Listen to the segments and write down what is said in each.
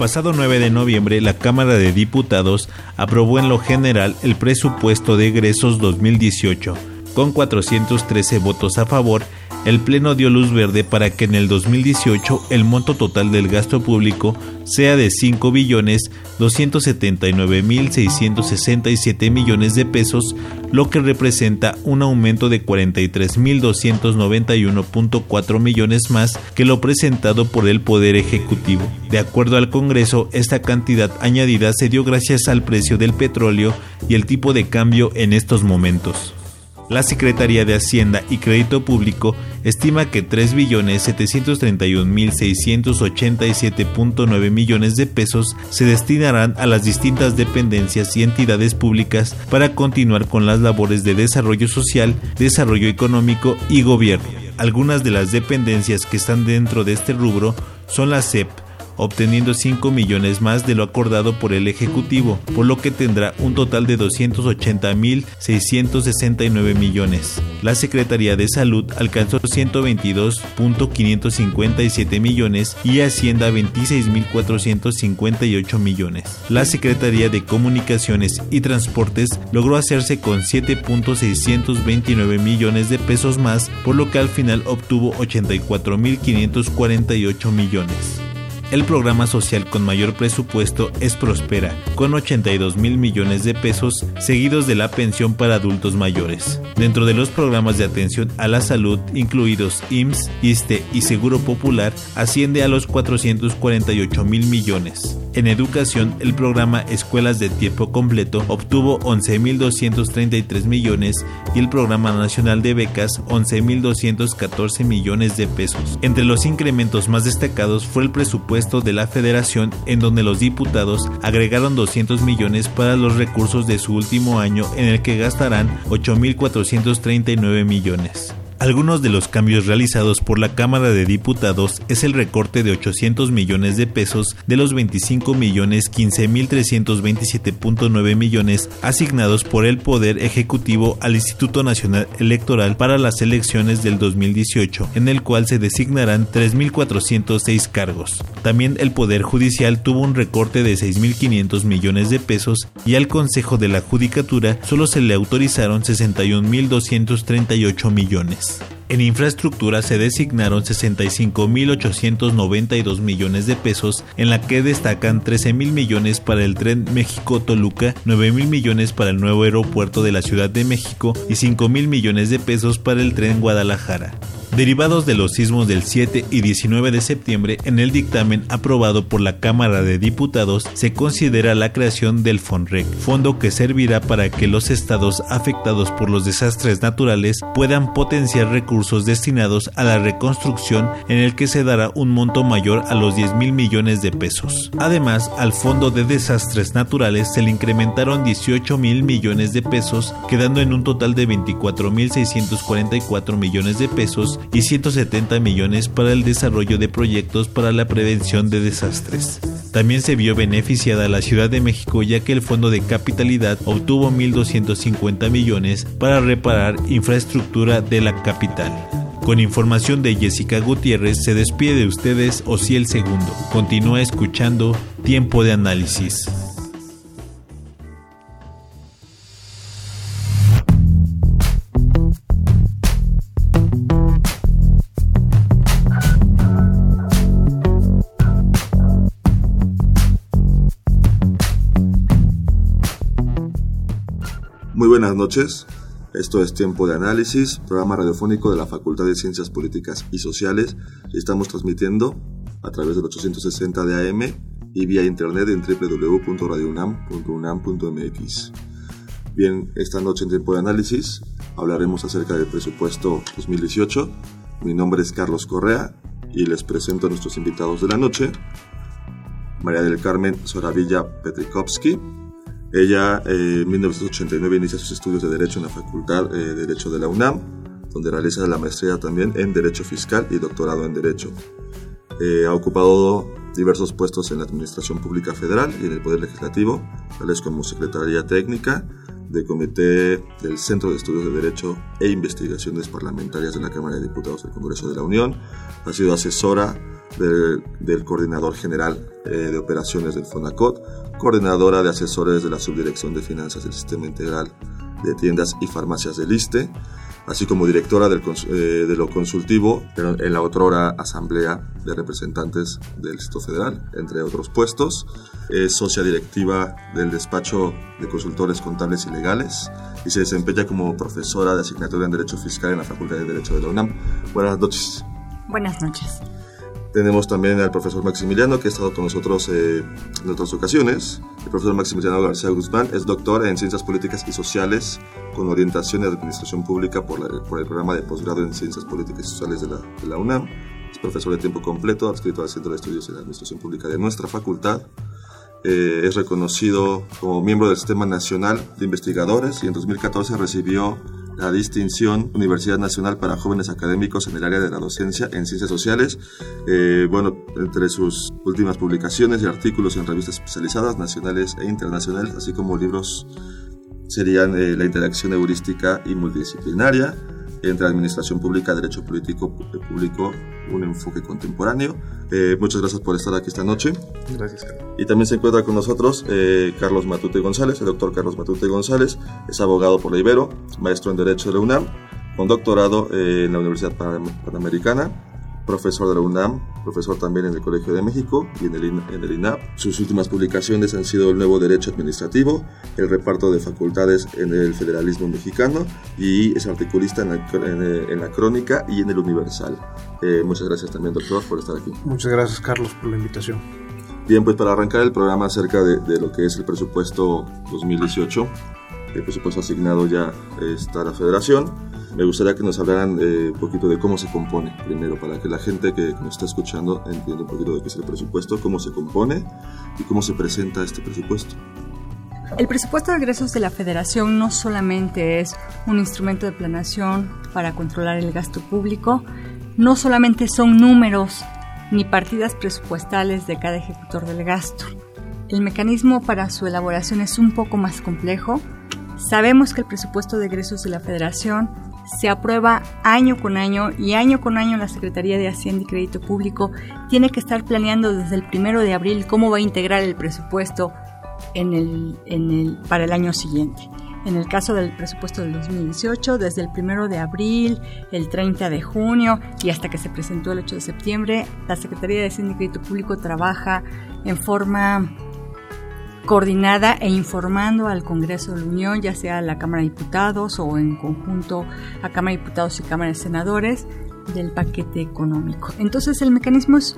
Pasado 9 de noviembre, la Cámara de Diputados aprobó en lo general el presupuesto de egresos 2018, con 413 votos a favor el Pleno dio luz verde para que en el 2018 el monto total del gasto público sea de 5 billones 279 mil 667 millones de pesos, lo que representa un aumento de 43 mil 291.4 millones más que lo presentado por el Poder Ejecutivo. De acuerdo al Congreso, esta cantidad añadida se dio gracias al precio del petróleo y el tipo de cambio en estos momentos. La Secretaría de Hacienda y Crédito Público estima que 3.731.687.9 millones de pesos se destinarán a las distintas dependencias y entidades públicas para continuar con las labores de desarrollo social, desarrollo económico y gobierno. Algunas de las dependencias que están dentro de este rubro son la CEP, obteniendo 5 millones más de lo acordado por el Ejecutivo, por lo que tendrá un total de 280.669 millones. La Secretaría de Salud alcanzó 122.557 millones y Hacienda 26.458 millones. La Secretaría de Comunicaciones y Transportes logró hacerse con 7.629 millones de pesos más, por lo que al final obtuvo 84.548 millones. El programa social con mayor presupuesto es Prospera, con 82 mil millones de pesos, seguidos de la pensión para adultos mayores. Dentro de los programas de atención a la salud, incluidos IMSS, ISTE y Seguro Popular, asciende a los 448 mil millones. En educación, el programa Escuelas de Tiempo Completo obtuvo 11.233 millones y el programa nacional de becas 11.214 millones de pesos. Entre los incrementos más destacados fue el presupuesto de la Federación en donde los diputados agregaron 200 millones para los recursos de su último año en el que gastarán 8.439 millones. Algunos de los cambios realizados por la Cámara de Diputados es el recorte de 800 millones de pesos de los 25 millones 15 mil 327.9 millones asignados por el Poder Ejecutivo al Instituto Nacional Electoral para las elecciones del 2018, en el cual se designarán 3.406 cargos. También el Poder Judicial tuvo un recorte de 6.500 millones de pesos y al Consejo de la Judicatura solo se le autorizaron 61.238 millones. Peace. En infraestructura se designaron 65.892 millones de pesos, en la que destacan 13.000 millones para el tren México-Toluca, 9.000 millones para el nuevo aeropuerto de la Ciudad de México y 5.000 millones de pesos para el tren Guadalajara. Derivados de los sismos del 7 y 19 de septiembre, en el dictamen aprobado por la Cámara de Diputados se considera la creación del FONREC, fondo que servirá para que los estados afectados por los desastres naturales puedan potenciar recursos destinados a la reconstrucción en el que se dará un monto mayor a los 10 mil millones de pesos. Además, al Fondo de Desastres Naturales se le incrementaron 18 mil millones de pesos, quedando en un total de 24 mil 644 millones de pesos y 170 millones para el desarrollo de proyectos para la prevención de desastres. También se vio beneficiada la Ciudad de México ya que el Fondo de Capitalidad obtuvo 1.250 millones para reparar infraestructura de la capital. Con información de Jessica Gutiérrez se despide de ustedes el Segundo. Continúa escuchando Tiempo de Análisis. buenas noches. Esto es Tiempo de Análisis, programa radiofónico de la Facultad de Ciencias Políticas y Sociales. Estamos transmitiendo a través del 860 de AM y vía internet en www.radiounam.unam.mx. Bien, esta noche en Tiempo de Análisis hablaremos acerca del presupuesto 2018. Mi nombre es Carlos Correa y les presento a nuestros invitados de la noche. María del Carmen Soravilla Petrikovsky, ella eh, en 1989 inicia sus estudios de Derecho en la Facultad eh, de Derecho de la UNAM, donde realiza la maestría también en Derecho Fiscal y doctorado en Derecho. Eh, ha ocupado diversos puestos en la Administración Pública Federal y en el Poder Legislativo, tales como Secretaría Técnica del Comité del Centro de Estudios de Derecho e Investigaciones Parlamentarias de la Cámara de Diputados del Congreso de la Unión. Ha sido asesora del, Coordinador General de Operaciones del FONACOT, coordinadora de asesores de la Subdirección de Finanzas del Sistema Integral de Tiendas y Farmacias del ISTE, así como directora eh, de lo consultivo en la otrora Asamblea de Representantes del Distrito Federal, entre otros puestos. Es socia directiva del despacho de consultores contables y legales y se desempeña como profesora de asignatura en Derecho Fiscal en la Facultad de Derecho de la UNAM. Buenas noches. Buenas noches. Tenemos también al profesor Maximiliano, que ha estado con nosotros eh, en otras ocasiones. El profesor Maximiliano García Guzmán es doctor en Ciencias Políticas y Sociales con orientación en Administración Pública por, el programa de posgrado en Ciencias Políticas y Sociales de la, de la UNAM. Es profesor de tiempo completo, adscrito al Centro de Estudios en Administración Pública de nuestra facultad. Eh, es reconocido como miembro del Sistema Nacional de Investigadores y en 2014 recibió la distinción Universidad Nacional para Jóvenes Académicos en el área de la docencia en ciencias sociales. Eh, bueno, entre sus últimas publicaciones y artículos en revistas especializadas nacionales e internacionales, así como libros, serían eh, La interacción heurística y multidisciplinaria, entre Administración Pública, Derecho Político Público, un enfoque contemporáneo. Eh, muchas gracias por estar aquí esta noche. Gracias, Carlos. Y también se encuentra con nosotros eh, Carlos Matute González, el doctor Carlos Matute González, es abogado por la Ibero, maestro en Derecho de la UNAM, con doctorado eh, en la Universidad Panamericana profesor de la UNAM, profesor también en el Colegio de México y en el, en el INAP. Sus últimas publicaciones han sido el nuevo Derecho Administrativo, el reparto de facultades en el federalismo mexicano y es articulista en la, en la Crónica y en el Universal. Eh, muchas gracias también, doctor, por estar aquí. Muchas gracias, Carlos, por la invitación. Bien, pues para arrancar el programa acerca de, de lo que es el presupuesto 2018, el presupuesto asignado ya está a la federación me gustaría que nos hablaran eh, un poquito de cómo se compone, primero, para que la gente que nos está escuchando entienda un poquito de qué es el presupuesto, cómo se compone y cómo se presenta este presupuesto. El presupuesto de egresos de la Federación no solamente es un instrumento de planeación para controlar el gasto público, no solamente son números ni partidas presupuestales de cada ejecutor del gasto. El mecanismo para su elaboración es un poco más complejo. Sabemos que el presupuesto de egresos de la Federación se aprueba año con año y año con año la Secretaría de Hacienda y Crédito Público tiene que estar planeando desde el primero de abril cómo va a integrar el presupuesto para el año siguiente. En el caso del presupuesto del 2018, desde el 1 de abril, el 30 de junio y hasta que se presentó el 8 de septiembre, la Secretaría de Hacienda y Crédito Público trabaja en forma coordinada e informando al Congreso de la Unión, ya sea a la Cámara de Diputados o en conjunto a Cámara de Diputados y Cámara de Senadores, del paquete económico. Entonces el mecanismo es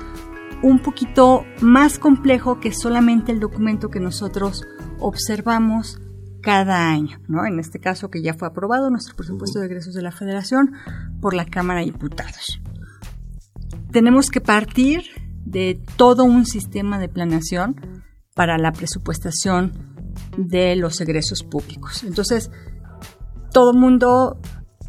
un poquito más complejo que solamente el documento que nosotros observamos cada año, ¿no? En este caso que ya fue aprobado nuestro presupuesto de egresos de la Federación por la Cámara de Diputados. Tenemos que partir de todo un sistema de planeación para la presupuestación de los egresos públicos. Entonces, todo el mundo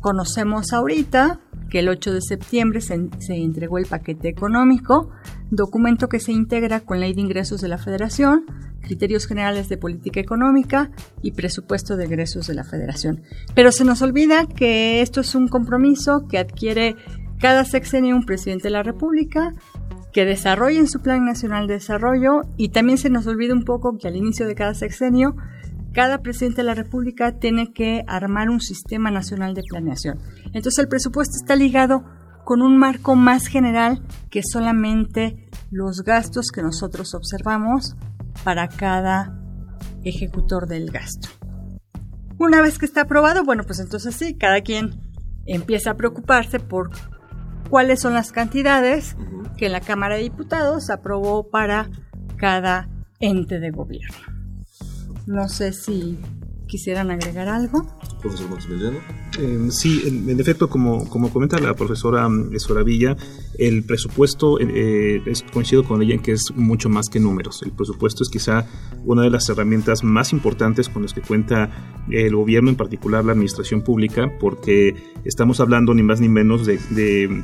conocemos ahorita que el 8 de septiembre se, se, entregó el paquete económico, documento que se integra con Ley de Ingresos de la Federación, criterios generales de política económica y presupuesto de egresos de la Federación. Pero se nos olvida que esto es un compromiso que adquiere cada sexenio un presidente de la República que desarrollen su Plan Nacional de Desarrollo y también se nos olvida un poco que al inicio de cada sexenio cada presidente de la República tiene que armar un sistema nacional de planeación. Entonces el presupuesto está ligado con un marco más general que solamente los gastos que nosotros observamos para cada ejecutor del gasto. Una vez que está aprobado, bueno, pues entonces sí, cada quien empieza a preocuparse por cuáles son las cantidades que la Cámara de Diputados aprobó para cada ente de gobierno. No sé si quisieran agregar algo. Profesor Maximiliano. Eh, sí, en, en, efecto, como, como comenta la profesora mm, Soravilla, el presupuesto, eh, es, coincido con ella en que es mucho más que números. El presupuesto es quizá una de las herramientas más importantes con las que cuenta el gobierno, en particular la administración pública, porque estamos hablando ni más ni menos de, de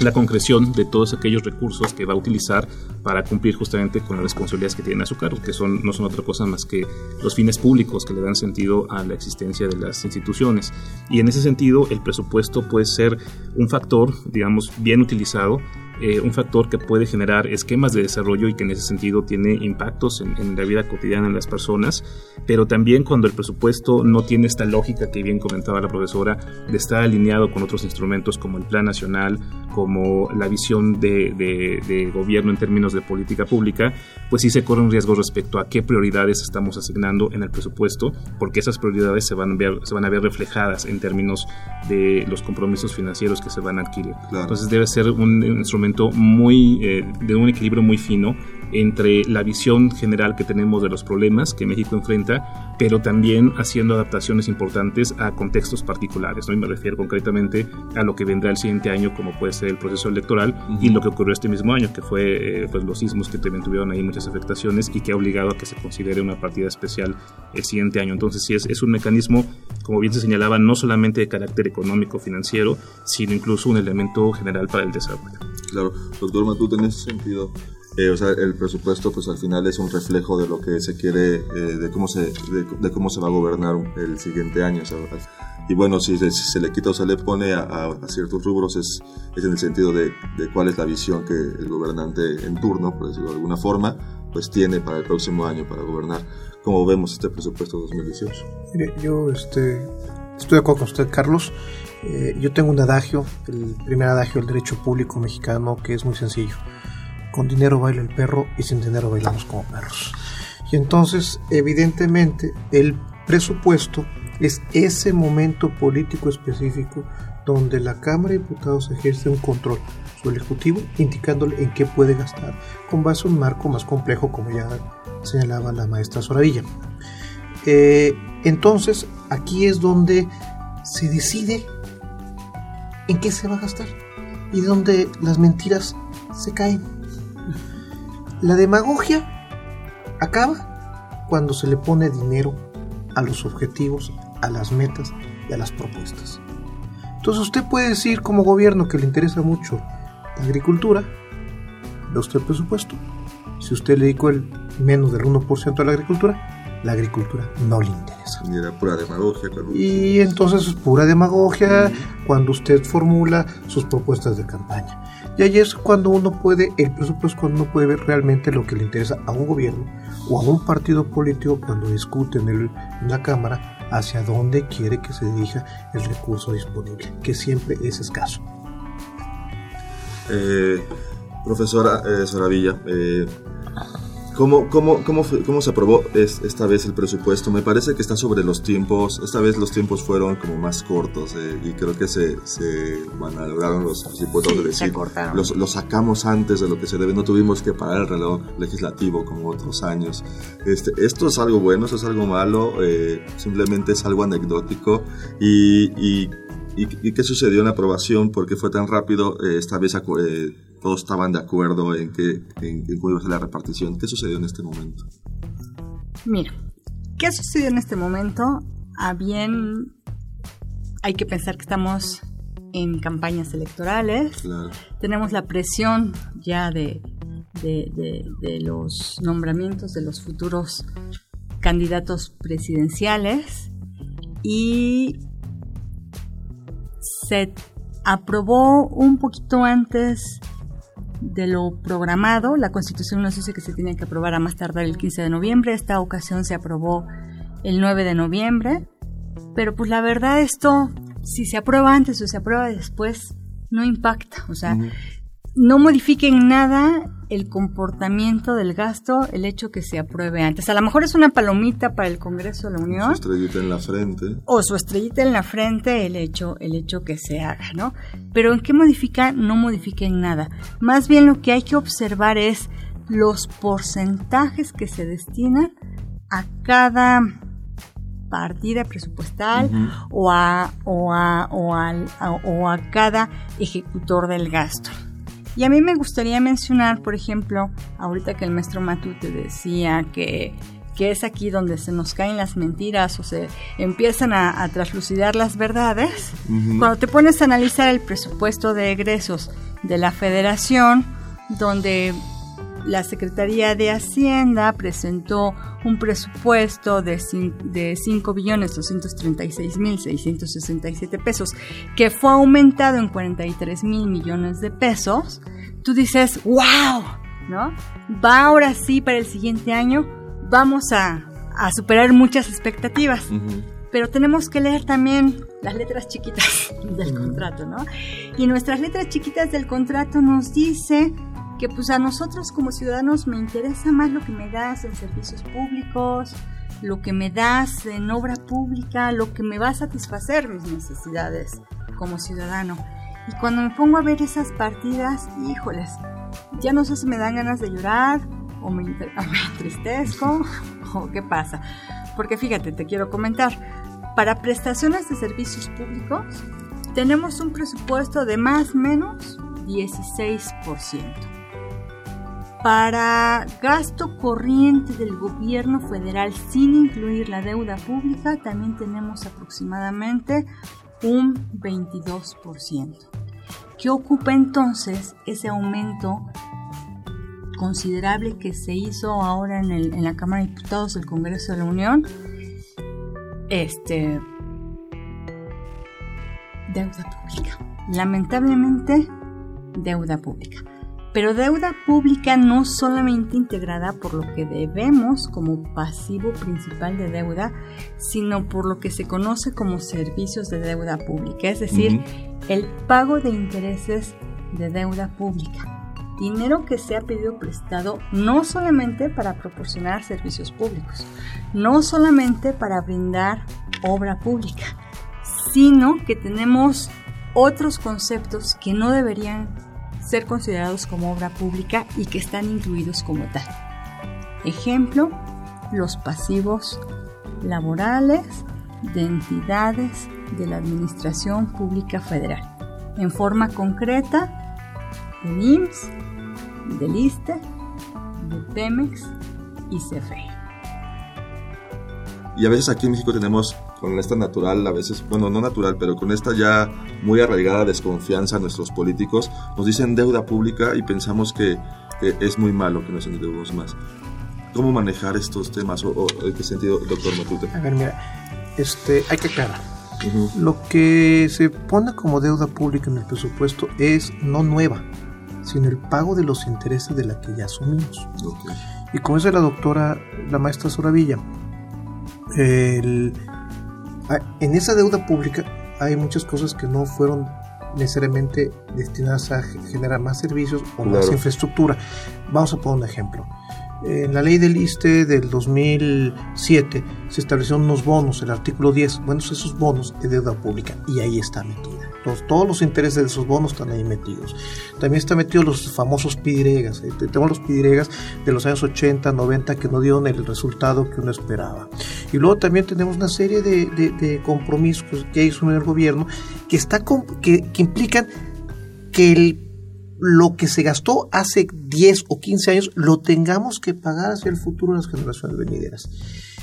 la concreción de todos aquellos recursos que va a utilizar para cumplir justamente con las responsabilidades que tiene a su cargo, que son, no son otra cosa más que los fines públicos que le dan sentido a la existencia de las instituciones. Y en ese sentido, el presupuesto puede ser un factor, digamos, bien utilizado eh, un factor que puede generar esquemas de desarrollo y que en ese sentido tiene impactos en, en, la vida cotidiana de las personas, pero también cuando el presupuesto no tiene esta lógica que bien comentaba la profesora de estar alineado con otros instrumentos como el Plan Nacional, como la visión de, de, de gobierno en términos de política pública, pues sí se corre un riesgo respecto a qué prioridades estamos asignando en el presupuesto, porque esas prioridades se van a ver, se van a ver reflejadas en términos de los compromisos financieros que se van a adquirir. Claro. Entonces debe ser un instrumento muy eh, de un equilibrio muy fino entre la visión general que tenemos de los problemas que México enfrenta, pero también haciendo adaptaciones importantes a contextos particulares. ¿no? Y me refiero concretamente a lo que vendrá el siguiente año, como puede ser el proceso electoral, uh -huh. y lo que ocurrió este mismo año, que fue eh, pues, los sismos que también tuvieron ahí muchas afectaciones y que ha obligado a que se considere una partida especial el siguiente año. Entonces, sí, es, es un mecanismo, como bien se señalaba, no solamente de carácter económico financiero, sino incluso un elemento general para el desarrollo. Claro, doctor Matute, en ese sentido, eh, o sea, el presupuesto pues al final es un reflejo de lo que se quiere, eh, de, cómo se, de, de, cómo se va a gobernar el siguiente año. Sea, y bueno, si se, si se, le quita o se le pone a, a, a ciertos rubros es, es, en el sentido de, de, cuál es la visión que el gobernante en turno, por decirlo de alguna forma, pues tiene para el próximo año para gobernar. ¿Cómo vemos este presupuesto 2018? Mire, yo este, estoy de acuerdo con usted, Carlos. Eh, yo tengo un adagio, el primer adagio del derecho público mexicano, que es muy sencillo. Con dinero baila el perro y sin dinero bailamos como perros. Y entonces, evidentemente, el presupuesto es ese momento político específico donde la Cámara de Diputados ejerce un control sobre el Ejecutivo, indicándole en qué puede gastar, con base a un marco más complejo, como ya señalaba la maestra Soravilla. Eh, entonces, aquí es donde se decide en qué se va a gastar y donde las mentiras se caen. La demagogia acaba cuando se le pone dinero a los objetivos, a las metas y a las propuestas. Entonces usted puede decir como gobierno que le interesa mucho la agricultura, ve usted el presupuesto. Si usted le dedicó el menos del 1% a la agricultura, la agricultura no le interesa. Y era pura demagogia. Claro. Y entonces es pura demagogia cuando usted formula sus propuestas de campaña. Y ahí es cuando uno puede, el presupuesto es cuando uno puede ver realmente lo que le interesa a un gobierno o a un partido político cuando discute en, el, la Cámara hacia dónde quiere que se dirija el recurso disponible, que siempre es escaso. Eh, profesora eh, Soravilla, eh, ¿Cómo, cómo, cómo, cómo se aprobó esta vez el presupuesto? Me parece que está sobre los tiempos. Esta vez los tiempos fueron como más cortos eh, y creo que se, se lograron los diputados de decir. Los, los, sacamos antes de lo que se debe. No tuvimos que parar el reloj legislativo como otros años. Este, esto es algo bueno, esto es algo malo. Eh, simplemente es algo anecdótico. Y, y, y, qué sucedió en la aprobación? ¿Por qué fue tan rápido? Eh, esta vez todos estaban de acuerdo en que en, iba a ser la repartición. ¿Qué sucedió en este momento? Mira, ¿qué sucedió en este momento? A bien, hay que pensar que estamos en campañas electorales. Tenemos la presión ya de, de, los nombramientos de los futuros candidatos presidenciales y se aprobó un poquito antes de lo programado. La Constitución nos dice que se tiene que aprobar a más tardar el 15 de noviembre. Esta ocasión se aprobó el 9 de noviembre. Pero pues la verdad esto, si se aprueba antes o se aprueba después, no impacta. O sea, no modifiquen nada el comportamiento del gasto, el hecho que se apruebe antes. A lo mejor es una palomita para el Congreso de la Unión. Su estrellita en la frente. O su estrellita en la frente, el hecho, el hecho que se haga, ¿no? Pero ¿en qué modifica? No modifiquen nada. Más bien lo que hay que observar es los porcentajes que se destinan a cada partida presupuestal o, a, o, a, o, o a cada ejecutor del gasto. Y a mí me gustaría mencionar, por ejemplo, ahorita que el maestro Matute decía que, que es aquí donde se nos caen las mentiras o se empiezan a, traslucidar las verdades, cuando te pones a analizar el presupuesto de egresos de la federación, donde la Secretaría de Hacienda presentó un presupuesto de, de 5 billones 236 mil 667 pesos, que fue aumentado en 43 mil millones de pesos, tú dices, wow, ¿no? Va ahora sí para el siguiente año, vamos a, superar muchas expectativas. Pero tenemos que leer también las letras chiquitas del contrato, ¿no? Y nuestras letras chiquitas del contrato nos dice que pues a nosotros como ciudadanos me interesa más lo que me das en servicios públicos, lo que me das en obra pública, lo que me va a satisfacer mis necesidades como ciudadano. Y cuando me pongo a ver esas partidas, híjoles, ya no sé si me dan ganas de llorar o me, me entristezco o qué pasa. Porque fíjate, te quiero comentar, para prestaciones de servicios públicos tenemos un presupuesto de más o menos 16% para gasto corriente del gobierno federal sin incluir la deuda pública también tenemos aproximadamente un 22%. ¿Qué ocupa entonces ese aumento considerable que se hizo ahora en, en la Cámara de Diputados del Congreso de la Unión? Este deuda pública. Lamentablemente, deuda pública pero deuda pública no solamente integrada por lo que debemos como pasivo principal de deuda, sino por lo que se conoce como servicios de deuda pública, es decir, el pago de intereses de deuda pública. Dinero que se ha pedido prestado no solamente para proporcionar servicios públicos, no solamente para brindar obra pública, sino que tenemos otros conceptos que no deberían ser considerados como obra pública y que están incluidos como tal. Ejemplo, los pasivos laborales de entidades de la Administración Pública Federal, en forma concreta del IMSS, del ISTE, de Pemex y CFE. Y a veces aquí en México tenemos con esta natural, a veces, bueno, no natural, pero con esta ya muy arraigada desconfianza a nuestros políticos, nos dicen deuda pública y pensamos que, es muy malo que nos endeudemos más. ¿Cómo manejar estos temas o, en qué sentido, doctor Matute? A ver, mira, este, hay que aclarar. Lo que se pone como deuda pública en el presupuesto es no nueva, sino el pago de los intereses de la que ya asumimos. Y como dice la doctora, la maestra Soravilla, el, en esa deuda pública hay muchas cosas que no fueron necesariamente destinadas a generar más servicios o más infraestructura. Vamos a poner un ejemplo. En la ley del ISTE del 2007 se establecieron unos bonos, el artículo 10. Bueno, esos bonos de deuda pública y ahí está metida. Todos los intereses de esos bonos están ahí metidos. También están metidos los famosos pidiregas. ¿eh? Tenemos los pidiregas de los años 80, 90 que no dieron el resultado que uno esperaba. Y luego también tenemos una serie de, compromisos que hizo el gobierno que, está que, que implican que el lo que se gastó hace 10 o 15 años lo tengamos que pagar hacia el futuro de las generaciones venideras.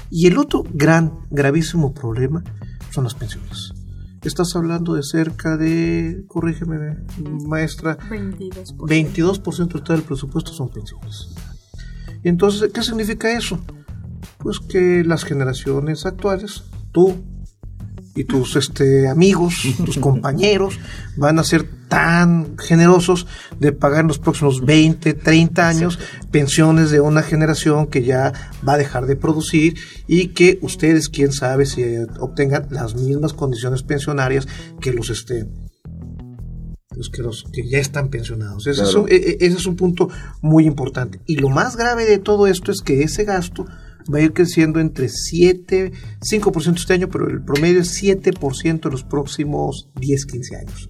Y el otro gran, gravísimo problema son las pensiones. Estás hablando de cerca de, corrígeme, maestra, 22%, 22% del presupuesto son pensiones. Y entonces, ¿qué significa eso? Pues que las generaciones actuales, tú, y tus este, amigos, tus compañeros van a ser tan generosos de pagar en los próximos 20, 30 años pensiones de una generación que ya va a dejar de producir y que ustedes, quién sabe, si obtengan las mismas condiciones pensionarias que los este, los que, los que ya están pensionados. Ese, es un, e, e, ese es un punto muy importante. Y lo más grave de todo esto es que ese gasto va a ir creciendo entre 7, 5% este año, pero el promedio es 7% en los próximos 10, 15 años.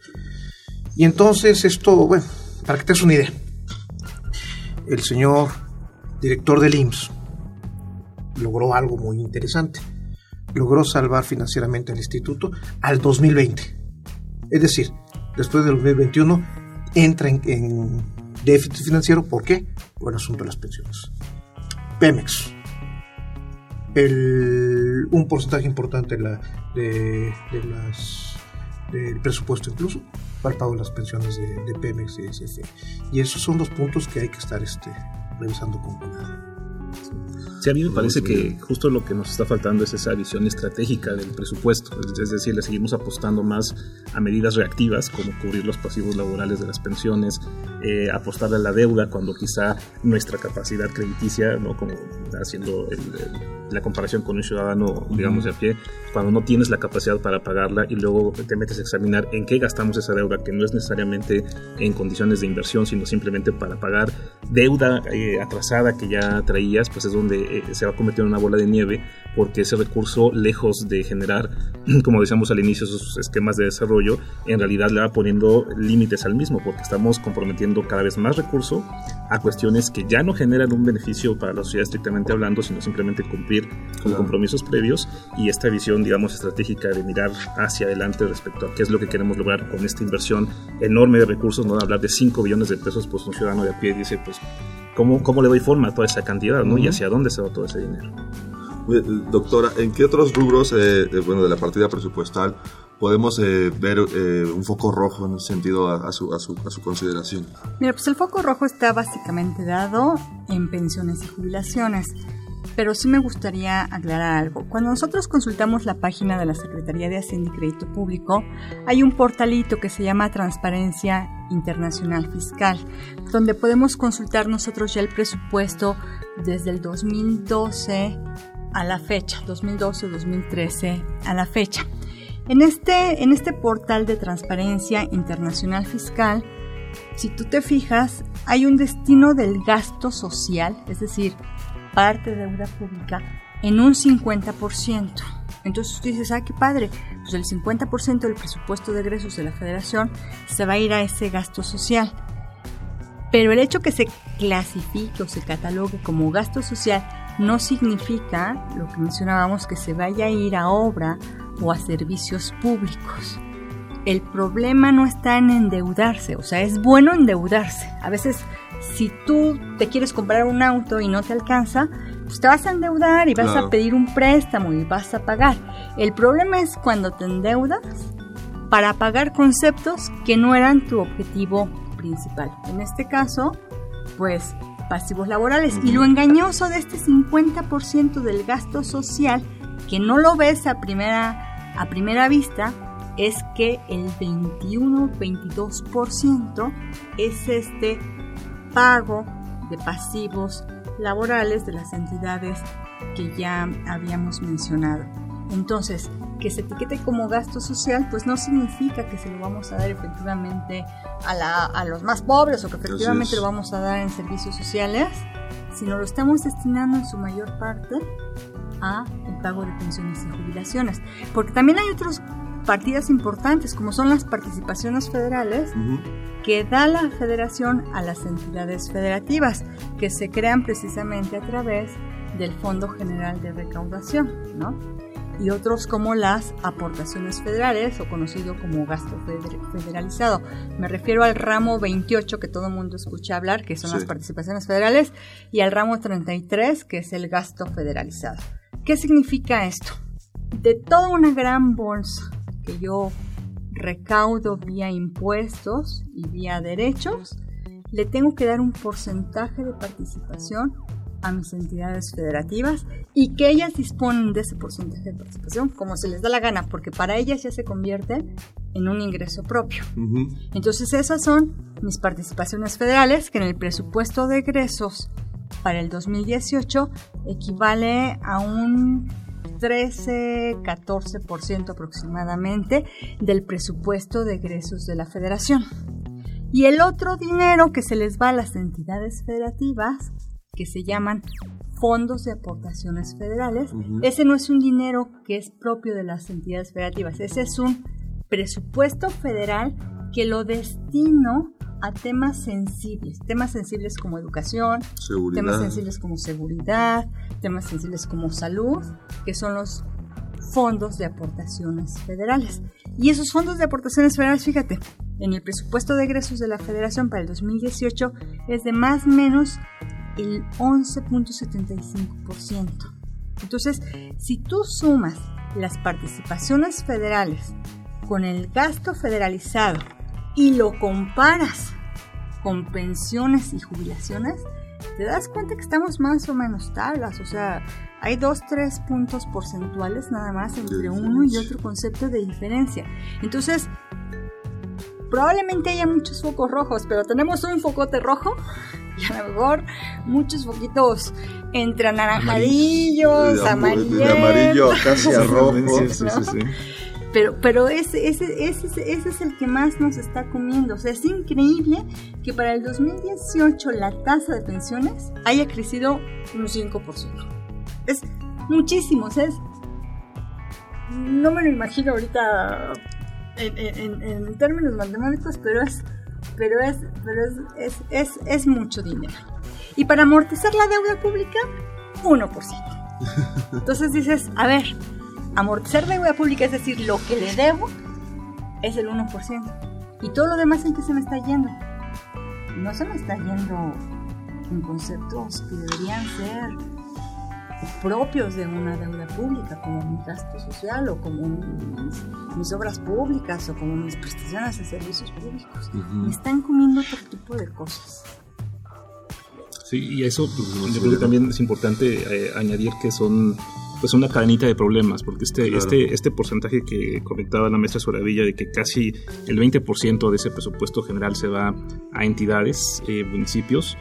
Y entonces esto, bueno, para que te des una idea, el señor director del IMSS logró algo muy interesante. Logró salvar financieramente al instituto al 2020. Es decir, después del 2021 entra en, en déficit financiero. ¿Por qué? Por el asunto de las pensiones. Pemex el, un porcentaje importante de, la, de, las, del presupuesto incluso para pago de las pensiones de, de Pemex y SFE. Y esos son los puntos que hay que estar este, revisando con cuidado. A mí me parece que justo lo que nos está faltando es esa visión estratégica del presupuesto, es decir, le seguimos apostando más a medidas reactivas como cubrir los pasivos laborales de las pensiones, eh, apostar a la deuda cuando quizá nuestra capacidad crediticia, ¿no? como haciendo la comparación con un ciudadano, digamos, de a pie, cuando no tienes la capacidad para pagarla y luego te metes a examinar en qué gastamos esa deuda, que no es necesariamente en condiciones de inversión, sino simplemente para pagar deuda eh, atrasada que ya traías, pues es donde eh, se va a convertir en una bola de nieve porque ese recurso, lejos de generar, como decíamos al inicio, esos esquemas de desarrollo, en realidad le va poniendo límites al mismo, porque estamos comprometiendo cada vez más recurso a cuestiones que ya no generan un beneficio para la sociedad estrictamente hablando, sino simplemente cumplir con compromisos previos y esta visión, digamos, estratégica de mirar hacia adelante respecto a qué es lo que queremos lograr con esta inversión enorme de recursos, no hablar de 5 billones de pesos, pues un ciudadano de a pie dice, pues ¿Cómo, ¿Cómo, le doy forma a toda esa cantidad ¿no? y hacia dónde se va todo ese dinero? Doctora, ¿en qué otros rubros eh, bueno, de la partida presupuestal podemos eh, ver eh, un foco rojo en ese sentido a, su, a, su, a, su, consideración? Mira, pues el foco rojo está básicamente dado en pensiones y jubilaciones pero sí me gustaría aclarar algo. Cuando nosotros consultamos la página de la Secretaría de Hacienda y Crédito Público, hay un portalito que se llama Transparencia Internacional Fiscal, donde podemos consultar nosotros ya el presupuesto desde el 2012 a la fecha, 2012-2013 a la fecha. En este, en este portal de Transparencia Internacional Fiscal, si tú te fijas, hay un destino del gasto social, es decir, parte de deuda pública en un 50%. Entonces tú dices, ah, qué padre, pues el 50% del presupuesto de egresos de la federación se va a ir a ese gasto social. Pero el hecho que se clasifique o se catalogue como gasto social no significa, lo que mencionábamos, que se vaya a ir a obra o a servicios públicos. El problema no está en endeudarse, o sea, es bueno endeudarse. A veces si tú te quieres comprar un auto y no te alcanza, pues te vas a endeudar y vas a pedir un préstamo y vas a pagar. El problema es cuando te endeudas para pagar conceptos que no eran tu objetivo principal. En este caso, pues pasivos laborales. Y lo engañoso de este 50% del gasto social, que no lo ves a primera, a primera vista, es que el 21-22% es este pago de pasivos laborales de las entidades que ya habíamos mencionado. Entonces, que se etiquete como gasto social, pues no significa que se lo vamos a dar efectivamente a, la, a los más pobres o que efectivamente lo vamos a dar en servicios sociales, sino lo estamos destinando en su mayor parte a el pago de pensiones y jubilaciones. Porque también hay otras partidas importantes, como son las participaciones federales, que da la federación a las entidades federativas, que se crean precisamente a través del Fondo General de Recaudación, ¿no? y otros como las aportaciones federales o conocido como gasto federalizado. Me refiero al ramo 28 que todo el mundo escucha hablar, que son las participaciones federales, y al ramo 33 que es el gasto federalizado. ¿Qué significa esto? De toda una gran bolsa que yo recaudo vía impuestos y vía derechos, le tengo que dar un porcentaje de participación a mis entidades federativas y que ellas disponen de ese porcentaje de participación como se les da la gana, porque para ellas ya se convierte en un ingreso propio. Entonces esas son mis participaciones federales, que en el presupuesto de egresos para el 2018 equivale a un 13-14% aproximadamente del presupuesto de egresos de la federación. Y el otro dinero que se les va a las entidades federativas que se llaman fondos de aportaciones federales. Ese no es un dinero que es propio de las entidades federativas, ese es un presupuesto federal que lo destino a temas sensibles, temas sensibles como educación, temas sensibles como seguridad, temas sensibles como salud, que son los fondos de aportaciones federales. Y esos fondos de aportaciones federales, fíjate, en el presupuesto de egresos de la Federación para el 2018 es de más o menos el 11.75%. Entonces, si tú sumas las participaciones federales con el gasto federalizado y lo comparas con pensiones y jubilaciones, te das cuenta que estamos más o menos tablas, o sea, hay dos, tres puntos porcentuales nada más entre uno y otro concepto de diferencia. Entonces, probablemente haya muchos focos rojos, pero tenemos un focote rojo y a lo mejor muchos foquitos entre anaranjadillos, amarillos. De amarillo casi a rojo. Pero, pero ese, ese, ese, ese es el que más nos está comiendo. O sea, es increíble que para el 2018 la tasa de pensiones haya crecido un 5%. Es muchísimo, o sea, es, no me lo imagino ahorita en, en, términos matemáticos, pero es, pero es, pero es, es, es, mucho dinero. Y para amortizar la deuda pública, 1%. Entonces dices, a ver, amortizar la deuda pública, es decir, lo que le debo, es el 1%. Y todo lo demás en que se me está yendo. No se me está yendo en conceptos que deberían ser propios de una deuda pública, como mi gasto social o como mis, obras públicas o como mis prestaciones de servicios públicos. Me están comiendo otro tipo de cosas. Sí, y eso pues, yo creo que también es importante eh, añadir que son pues una cadenita de problemas, porque este, este, este porcentaje que comentaba la maestra Soravilla de que casi el 20% de ese presupuesto general se va a entidades, eh, municipios,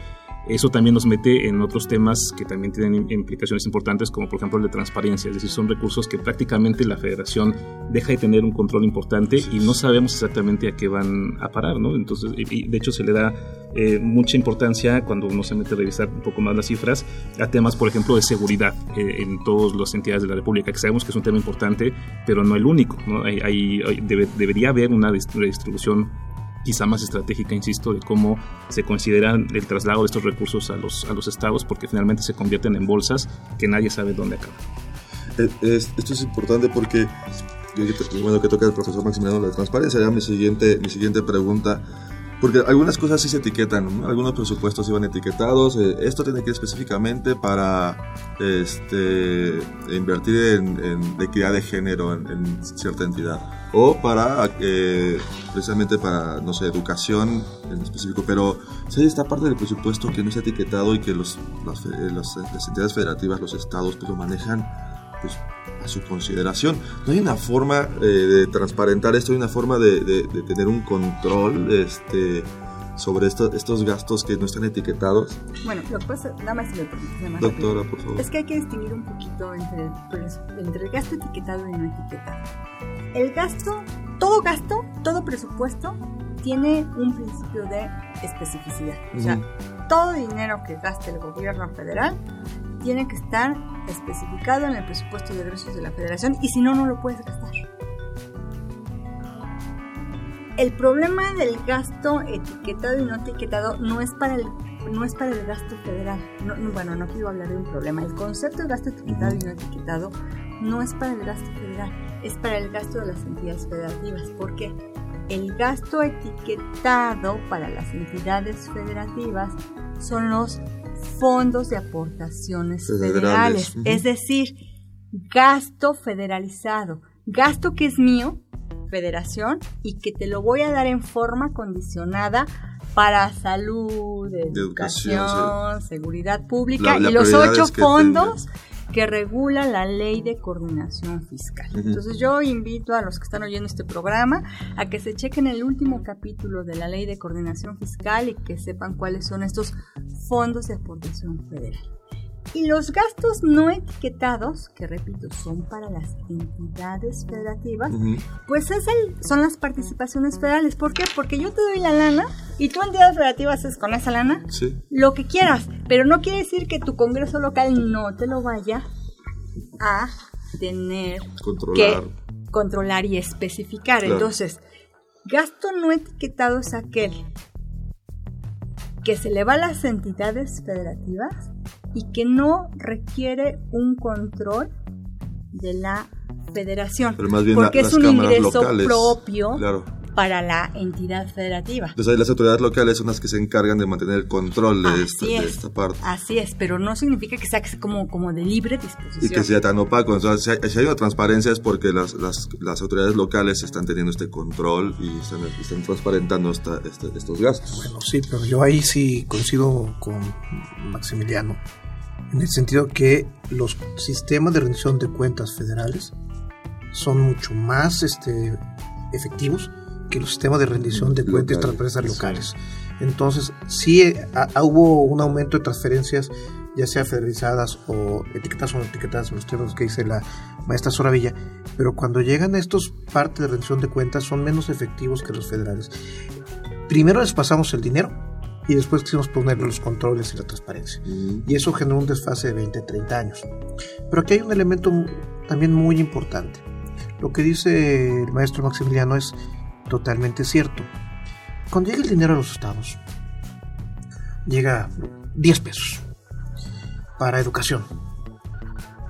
eso también nos mete en otros temas que también tienen implicaciones importantes, como por ejemplo el de transparencia, es decir, son recursos que prácticamente la federación deja de tener un control importante y no sabemos exactamente a qué van a parar, ¿no? Entonces, y de hecho se le da eh, mucha importancia cuando uno se mete a revisar un poco más las cifras a temas, por ejemplo, de seguridad eh, en todas las entidades de la República, que sabemos que es un tema importante, pero no el único, ¿no? Hay, debería haber una distribución quizá más estratégica, insisto, de cómo se considera el traslado de estos recursos a los, a los estados, porque finalmente se convierten en bolsas que nadie sabe dónde acaban. Eh, esto es importante porque, bueno, que toca el profesor Maximiliano la transparencia, ya mi siguiente, mi siguiente pregunta porque algunas cosas sí se etiquetan, algunos presupuestos iban etiquetados. Eh, esto tiene que ir específicamente para este, invertir en, equidad de género en, cierta entidad. O para, eh, precisamente para, no sé, educación en específico. Pero hay esta parte del presupuesto que no está etiquetado y que los, eh, las entidades federativas, los estados, pues lo manejan pues, a su consideración. No hay una forma eh, de transparentar esto, hay una forma de, tener un control este, sobre estos gastos que no están etiquetados. Bueno, lo que pasa, nada más si me permites, Doctora, por favor. Es que hay que distinguir un poquito entre, pues, entre el gasto etiquetado y no etiquetado. El gasto, todo gasto, todo presupuesto tiene un principio de especificidad. O sea, todo dinero que gaste el gobierno federal tiene que estar especificado en el presupuesto de egresos de la federación y si no, no lo puedes gastar. El problema del gasto etiquetado y no etiquetado no es para el, no es para el gasto federal. bueno, no quiero hablar de un problema. El concepto de gasto etiquetado y no etiquetado no es para el gasto federal, es para el gasto de las entidades federativas. ¿Por qué? El gasto etiquetado para las entidades federativas son los fondos de aportaciones federales, es decir, gasto federalizado, gasto que es mío, federación, y que te lo voy a dar en forma condicionada para salud, educación, seguridad pública y los ocho fondos que regula la ley de coordinación fiscal. Entonces yo invito a los que están oyendo este programa a que se chequen el último capítulo de la ley de coordinación fiscal y que sepan cuáles son estos fondos de aportación federal. Y los gastos no etiquetados, que repito, son para las entidades federativas, pues es son las participaciones federales. ¿Por qué? Porque yo te doy la lana y tú entidad federativa haces con esa lana lo que quieras, pero no quiere decir que tu congreso local no te lo vaya a tener que controlar. y especificar. Entonces, gasto no etiquetado es aquel que se le va a las entidades federativas y que no requiere un control de la federación, porque es un ingreso propio para la entidad federativa. Entonces las autoridades locales son las que se encargan de mantener el control de, esta, parte. Así es, pero no significa que sea como, como de libre disposición. Y que sea tan opaco. Entonces, si hay, una transparencia es porque las, las, las, autoridades locales están teniendo este control y están, están transparentando este, estos gastos. Bueno, sí, pero yo ahí sí coincido con Maximiliano en el sentido que los sistemas de rendición de cuentas federales son mucho más este, efectivos que los sistemas de rendición de cuentas de transferencias locales. Entonces, sí hubo un aumento de transferencias, ya sea federalizadas o etiquetadas o no etiquetadas, los términos que dice la maestra Soravilla, pero cuando llegan a estos partes de rendición de cuentas son menos efectivos que los federales. Primero les pasamos el dinero y después quisimos poner los controles y la transparencia. Y eso generó un desfase de 20, 30 años. Pero aquí hay un elemento también muy importante. Lo que dice el maestro Maximiliano es totalmente cierto. Cuando llega el dinero a los estados, llega 10 pesos para educación.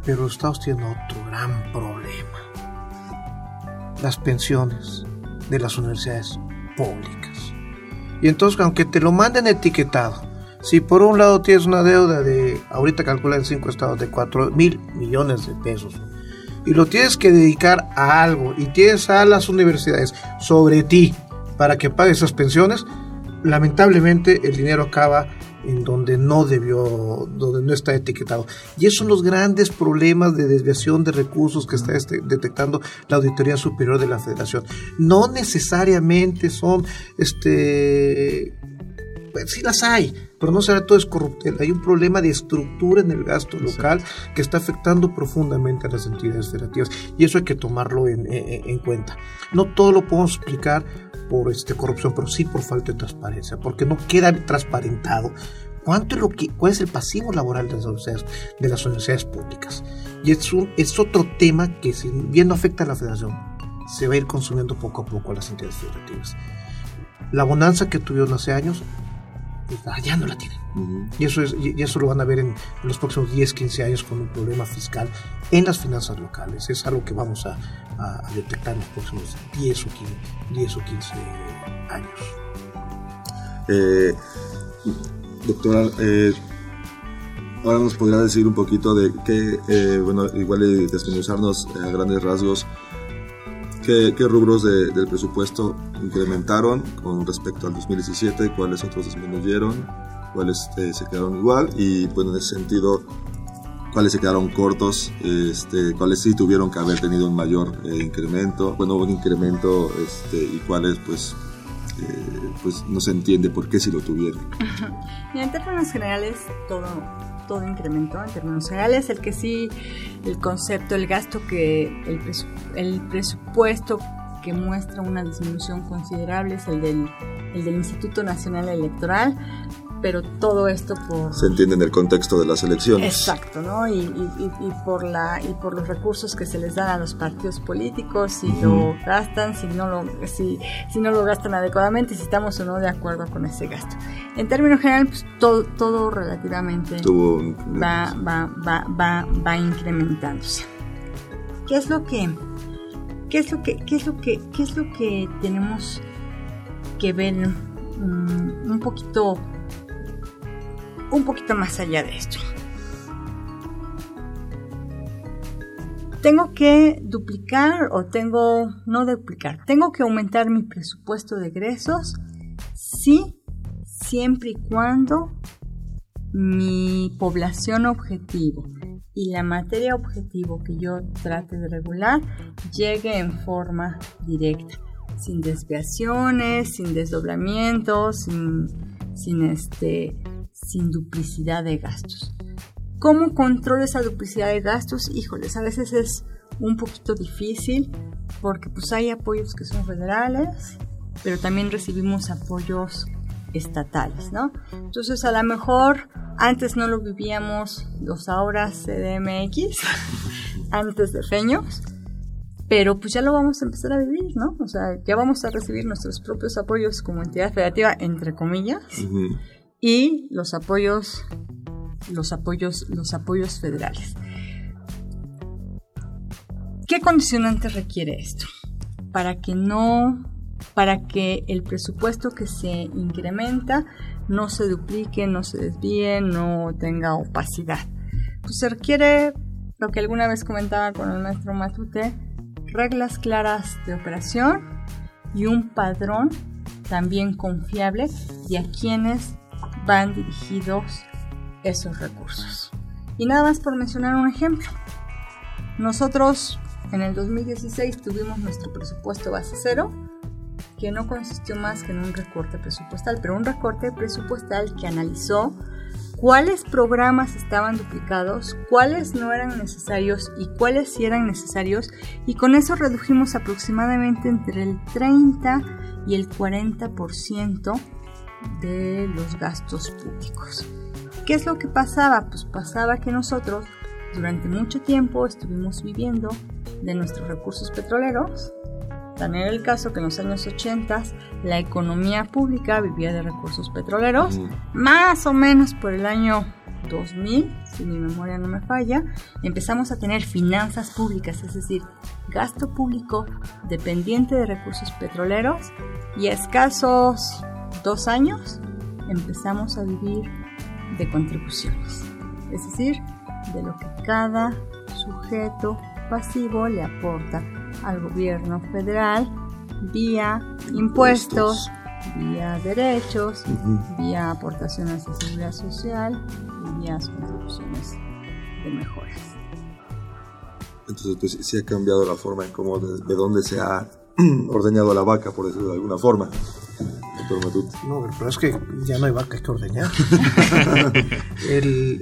Pero los estados tienen otro gran problema. Las pensiones de las universidades públicas. Y entonces, aunque te lo manden etiquetado, si por un lado tienes una deuda de, ahorita calcula en cinco estados, de 4 mil millones de pesos, y lo tienes que dedicar a algo, y tienes a las universidades sobre ti para que pagues esas pensiones, lamentablemente el dinero acaba en donde no debió, donde no está etiquetado. Y esos son los grandes problemas de desviación de recursos que está este, detectando la Auditoría Superior de la Federación. No necesariamente son, este, pues sí las hay, pero no será todo es corrupto. Hay un problema de estructura en el gasto local que está afectando profundamente a las entidades federativas y eso hay que tomarlo en, en cuenta. No todo lo podemos explicar por este, corrupción, pero sí por falta de transparencia, porque no queda transparentado cuánto es lo que, cuál es el pasivo laboral de las universidades, de las universidades públicas. Y es, un, es otro tema que, si bien no afecta a la federación, se va a ir consumiendo poco a poco a las entidades federativas. La bonanza que tuvieron hace años ya no la tienen. y, eso es, y eso lo van a ver en, los próximos 10, 15 años con un problema fiscal en las finanzas locales. Es algo que vamos a, detectar en los próximos 10 o 15, 10 o 15 años. Eh, doctora, eh, ahora nos podría decir un poquito de qué, eh, bueno, igual desmenuzarnos a grandes rasgos ¿Qué, rubros del presupuesto incrementaron con respecto al 2017? ¿Cuáles otros disminuyeron? ¿Cuáles eh, se quedaron igual? Y bueno, en ese sentido, ¿cuáles se quedaron cortos? Este, ¿Cuáles sí tuvieron que haber tenido un mayor eh, incremento? Bueno, un incremento este, y cuáles pues eh, pues no se entiende por qué si lo tuvieron. Y en términos generales, todo, todo incrementó. En términos generales, el que sí, el concepto, el gasto que, el, el presupuesto que muestra una disminución considerable es el del, el del Instituto Nacional Electoral, pero todo esto por... Se entiende en el contexto de las elecciones. Exacto, ¿no? Y, por, la, y por los recursos que se les dan a los partidos políticos, si lo gastan, si no lo, si, si no lo gastan adecuadamente, si estamos o no de acuerdo con ese gasto. En términos generales, pues todo, todo relativamente va, va, va, va, va incrementándose. ¿Qué es lo que... ¿Qué es lo que, qué es lo que, qué es lo que tenemos que ver mm, un poquito un poquito más allá de esto. Tengo que duplicar o tengo, no duplicar, tengo que aumentar mi presupuesto de egresos, sí, siempre y cuando mi población objetivo y la materia objetivo que yo trate de regular llegue en forma directa, sin desviaciones, sin desdoblamientos, sin, sin este, sin duplicidad de gastos. ¿Cómo controlo esa duplicidad de gastos? Híjoles, a veces es un poquito difícil porque pues hay apoyos que son federales, pero también recibimos apoyos estatales, ¿no? Entonces a lo mejor antes no lo vivíamos los ahora CDMX, antes de Feños, pero pues ya lo vamos a empezar a vivir, ¿no? O sea, ya vamos a recibir nuestros propios apoyos como entidad federativa, entre comillas, y los apoyos, los apoyos, los apoyos federales. ¿Qué condicionante requiere esto? Para que no, para que el presupuesto que se incrementa no se duplique, no se desvíe, no tenga opacidad. Pues se requiere lo que alguna vez comentaba con el maestro Matute, reglas claras de operación y un padrón también confiable de a quienes van dirigidos esos recursos. Y nada más por mencionar un ejemplo. Nosotros en el 2016 tuvimos nuestro presupuesto base cero, que no consistió más que en un recorte presupuestal, pero un recorte presupuestal que analizó cuáles programas estaban duplicados, cuáles no eran necesarios y cuáles sí eran necesarios, y con eso redujimos aproximadamente entre el 30 y el 40% de los gastos públicos. ¿Qué es lo que pasaba? Pues pasaba que nosotros durante mucho tiempo estuvimos viviendo de nuestros recursos petroleros. Tan era el caso que en los años 80 la economía pública vivía de recursos petroleros, más o menos por el año 2000, si mi memoria no me falla, empezamos a tener finanzas públicas, es decir, gasto público dependiente de recursos petroleros y a escasos dos años empezamos a vivir de contribuciones, es decir, de lo que cada sujeto pasivo le aporta al gobierno federal vía impuestos, vía derechos, vía aportaciones de seguridad social y vía contribuciones de mejoras. Entonces, pues sí ha cambiado la forma en cómo, de, de dónde se ha ordeñado la vaca, por decirlo de alguna forma. No, pero es que ya no hay vaca que ordeñar. el,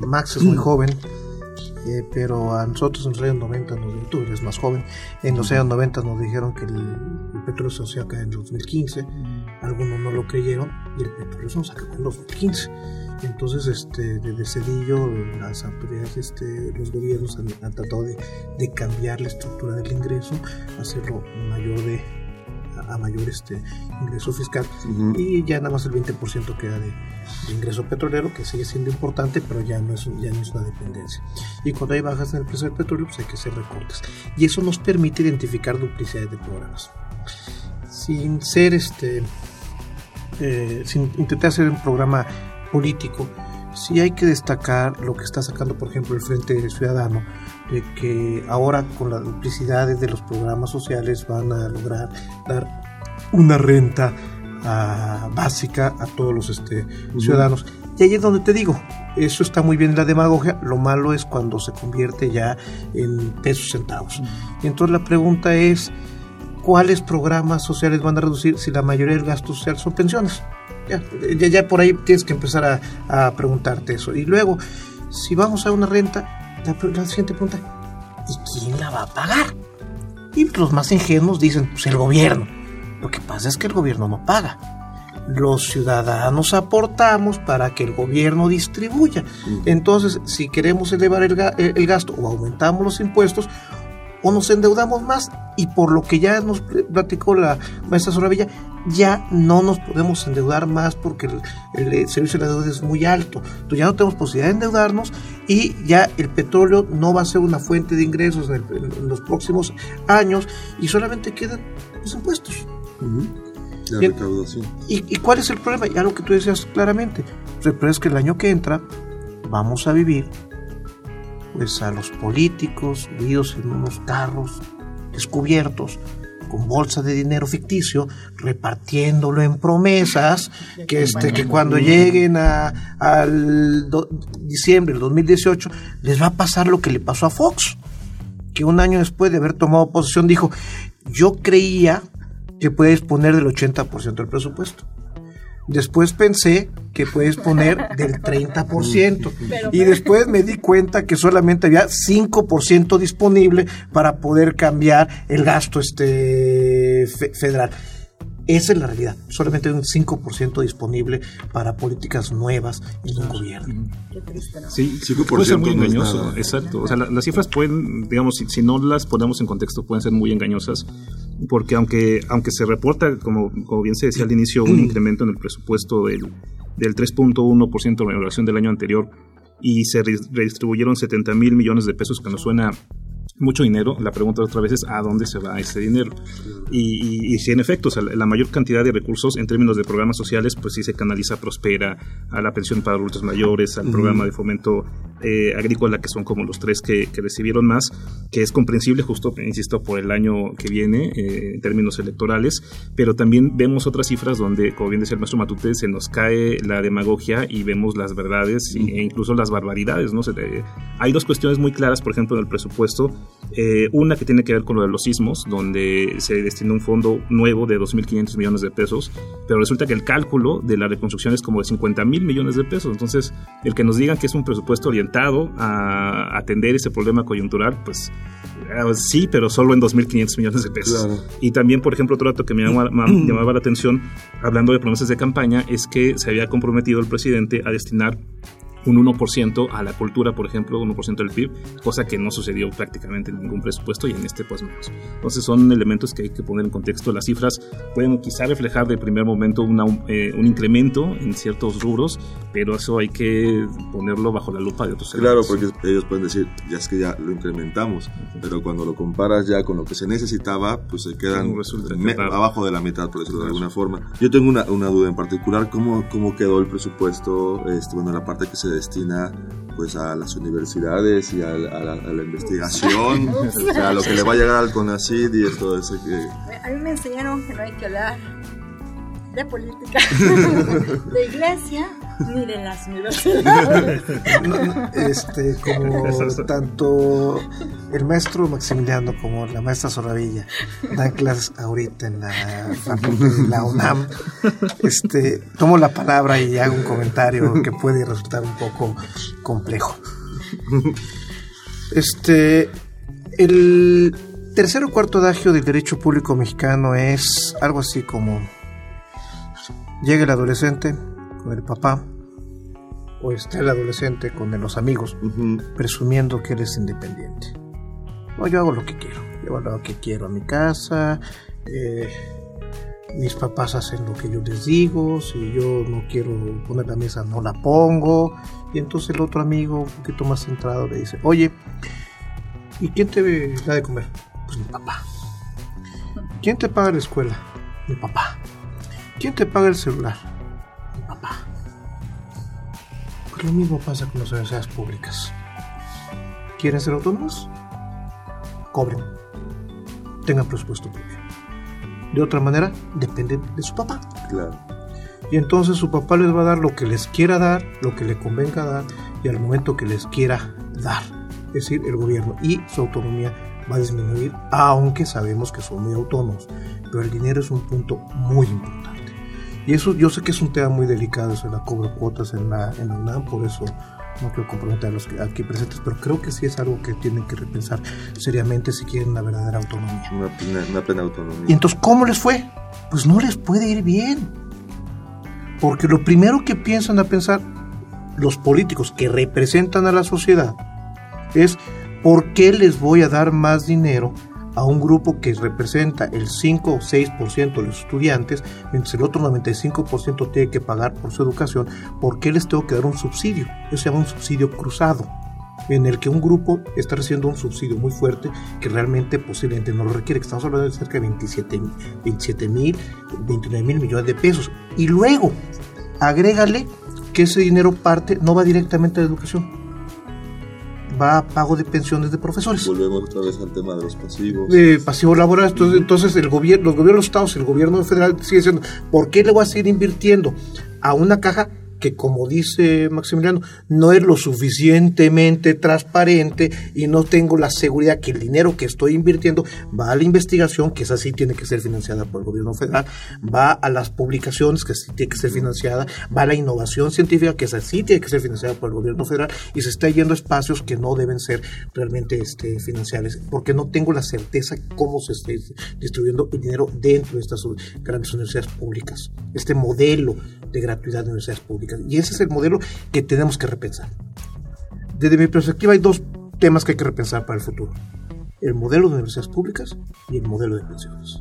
Max es muy joven, eh, pero a nosotros en los años 90, nos, tú eres más joven, en los años 90 nos dijeron que el, petróleo se nos acá en 2015, algunos no lo creyeron y el petróleo se nos acabó en 2015. Entonces, este, desde Cedillo, las autoridades, este, los gobiernos han, tratado de, de, cambiar la estructura del ingreso, hacerlo mayor de, a mayor este ingreso fiscal. Y ya nada más el 20% queda de, ingreso petrolero que sigue siendo importante pero ya no es ya no es una dependencia. Y cuando hay bajas en el precio del petróleo pues hay que hacer recortes. Y eso nos permite identificar duplicidades de programas. Sin ser este eh, sin intentar hacer un programa político sí hay que destacar lo que está sacando por ejemplo el Frente Ciudadano de que ahora con las duplicidades de los programas sociales van a lograr dar una renta ah, básica a todos los este, ciudadanos. Y ahí es donde te digo, eso está muy bien la demagogia, lo malo es cuando se convierte ya en pesos centavos. Y entonces la pregunta es, ¿cuáles programas sociales van a reducir si la mayoría del gasto social son pensiones? Ya, ya, ya por ahí tienes que empezar a, a, preguntarte eso. Y luego, si vamos a una renta, la, la siguiente pregunta, ¿y quién la va a pagar? Y los más ingenuos dicen, pues el gobierno. Lo que pasa es que el gobierno no paga. Los ciudadanos aportamos para que el gobierno distribuya. Entonces, si queremos elevar el, el gasto o aumentamos los impuestos, o nos endeudamos más y por lo que ya nos platicó la maestra Soravilla, ya no nos podemos endeudar más porque el, el, servicio de la deuda es muy alto. Entonces ya no tenemos posibilidad de endeudarnos y ya el petróleo no va a ser una fuente de ingresos en, el, en los próximos años y solamente quedan los impuestos. Uh -huh. La recaudación. ¿Y, ¿Y cuál es el problema? Ya lo que tú decías claramente. Recuerda que el año que entra vamos a vivir pues a los políticos subidos en unos carros descubiertos con bolsa de dinero ficticio repartiéndolo en promesas que este que cuando lleguen a, al do, diciembre del 2018 les va a pasar lo que le pasó a Fox que un año después de haber tomado posesión dijo yo creía que puede disponer del 80% del presupuesto Después pensé que puedes poner del 30%. Y después me di cuenta que solamente había 5% disponible para poder cambiar el gasto este fe federal. Esa es la realidad. Solamente hay un 5% disponible para políticas nuevas en un gobierno. Sí, 5% puede ser muy engañoso. No exacto. O sea, la, las cifras pueden, digamos, si, si, no las ponemos en contexto, pueden ser muy engañosas. Porque aunque, aunque se reporta, como, como bien se decía al inicio, un incremento en el presupuesto del, del 3.1% en relación del año anterior y se redistribuyeron 70 mil millones de pesos, que nos suena mucho dinero, la pregunta otra vez es a dónde se va ese dinero. Y, y, y si en efecto, o sea, la mayor cantidad de recursos en términos de programas sociales, pues sí se canaliza a Prospera, a la pensión para adultos mayores, al uh -huh. programa de fomento eh, agrícola, que son como los tres que, que, recibieron más, que es comprensible justo, insisto, por el año que viene eh, en términos electorales, pero también vemos otras cifras donde, como bien decía el maestro Matute, se nos cae la demagogia y vemos las verdades uh -huh. e incluso las barbaridades. ¿no? Se, eh, hay dos cuestiones muy claras, por ejemplo, en el presupuesto eh, una que tiene que ver con lo de los sismos, donde se destina un fondo nuevo de 2.500 millones de pesos, pero resulta que el cálculo de la reconstrucción es como de 50 mil millones de pesos. Entonces, el que nos digan que es un presupuesto orientado a atender ese problema coyuntural, pues eh, sí, pero solo en 2.500 millones de pesos. Claro. Y también, por ejemplo, otro dato que me llamaba, me llamaba la atención, hablando de promesas de campaña, es que se había comprometido el presidente a destinar un 1% a la cultura, por ejemplo, 1% del PIB, cosa que no sucedió prácticamente en ningún presupuesto y en este pues menos. Entonces son elementos que hay que poner en contexto. Las cifras pueden quizá reflejar de primer momento una, eh, un incremento en ciertos rubros, pero eso hay que ponerlo bajo la lupa de otros Claro, elementos. porque ellos pueden decir, ya es que ya lo incrementamos, pero cuando lo comparas ya con lo que se necesitaba, pues se quedan me, abajo de la mitad, por decirlo de alguna forma. Yo tengo una, una duda en particular, ¿cómo, cómo quedó el presupuesto, este, bueno, la parte que se destina pues a las universidades y a, a, la, a la, investigación, o sea, lo que le va a llegar al CONACYT y todo eso que... A mí me enseñaron que no hay que hablar de política, de iglesia, ni de las universidades. Este, como tanto el maestro Maximiliano como la maestra Soravilla dan clases ahorita en la facultad de la UNAM, este, tomo la palabra y hago un comentario que puede resultar un poco complejo. Este, el tercer o cuarto adagio del derecho público mexicano es algo así como llega el adolescente con el papá o está el adolescente con los amigos uh -huh. presumiendo que él es independiente. No, yo hago lo que quiero, yo hago lo que quiero a mi casa, eh, mis papás hacen lo que yo les digo, si yo no quiero poner la mesa no la pongo, y entonces el otro amigo un poquito más centrado le dice, oye, ¿y quién te da de comer? Pues mi papá. ¿Quién te paga la escuela? Mi papá. ¿Quién te paga el celular? Mi papá. Pues lo mismo pasa con las universidades públicas. ¿Quieren ser autónomos? Cobren. Tengan presupuesto propio. De otra manera, dependen de su papá. Claro. Y entonces su papá les va a dar lo que les quiera dar, lo que le convenga dar y al momento que les quiera dar. Es decir, el gobierno y su autonomía va a disminuir, aunque sabemos que son muy autónomos. Pero el dinero es un punto muy importante. Y eso yo sé que es un tema muy delicado, eso de la cobro cuotas en la, en la UNAM, por eso no quiero comprometer a los aquí presentes, pero creo que sí es algo que tienen que repensar seriamente si quieren una verdadera autonomía. Una plena, una plena autonomía. Y entonces, ¿cómo les fue? Pues no les puede ir bien. Porque lo primero que piensan a pensar los políticos que representan a la sociedad es ¿por qué les voy a dar más dinero a un grupo que representa el 5 o 6% de los estudiantes, mientras el otro 95% tiene que pagar por su educación? ¿Por qué les tengo que dar un subsidio? Eso se llama un subsidio cruzado en el que un grupo está recibiendo un subsidio muy fuerte que realmente posiblemente no lo requiere. Estamos hablando de cerca de 27 mil, 29 mil millones de pesos. Y luego, agrégale que ese dinero parte, no va directamente a la educación, va a pago de pensiones de profesores. Volvemos otra vez al tema de los pasivos. De pasivos laborales. Entonces, entonces el gobierno, los gobiernos estados, el gobierno federal sigue diciendo, ¿por qué le voy a seguir invirtiendo a una caja que como dice Maximiliano, no es lo suficientemente transparente y no tengo la seguridad que el dinero que estoy invirtiendo va a la investigación, que esa sí tiene que ser financiada por el gobierno federal, va a las publicaciones, que sí tiene que ser financiada, va a la innovación científica, que esa sí tiene que ser financiada por el gobierno federal y se está yendo a espacios que no deben ser realmente este, financiables, porque no tengo la certeza cómo se está distribuyendo el dinero dentro de estas grandes universidades públicas. Este modelo de gratuidad de universidades públicas. Y ese es el modelo que tenemos que repensar. Desde mi perspectiva hay dos temas que hay que repensar para el futuro. El modelo de universidades públicas y el modelo de pensiones,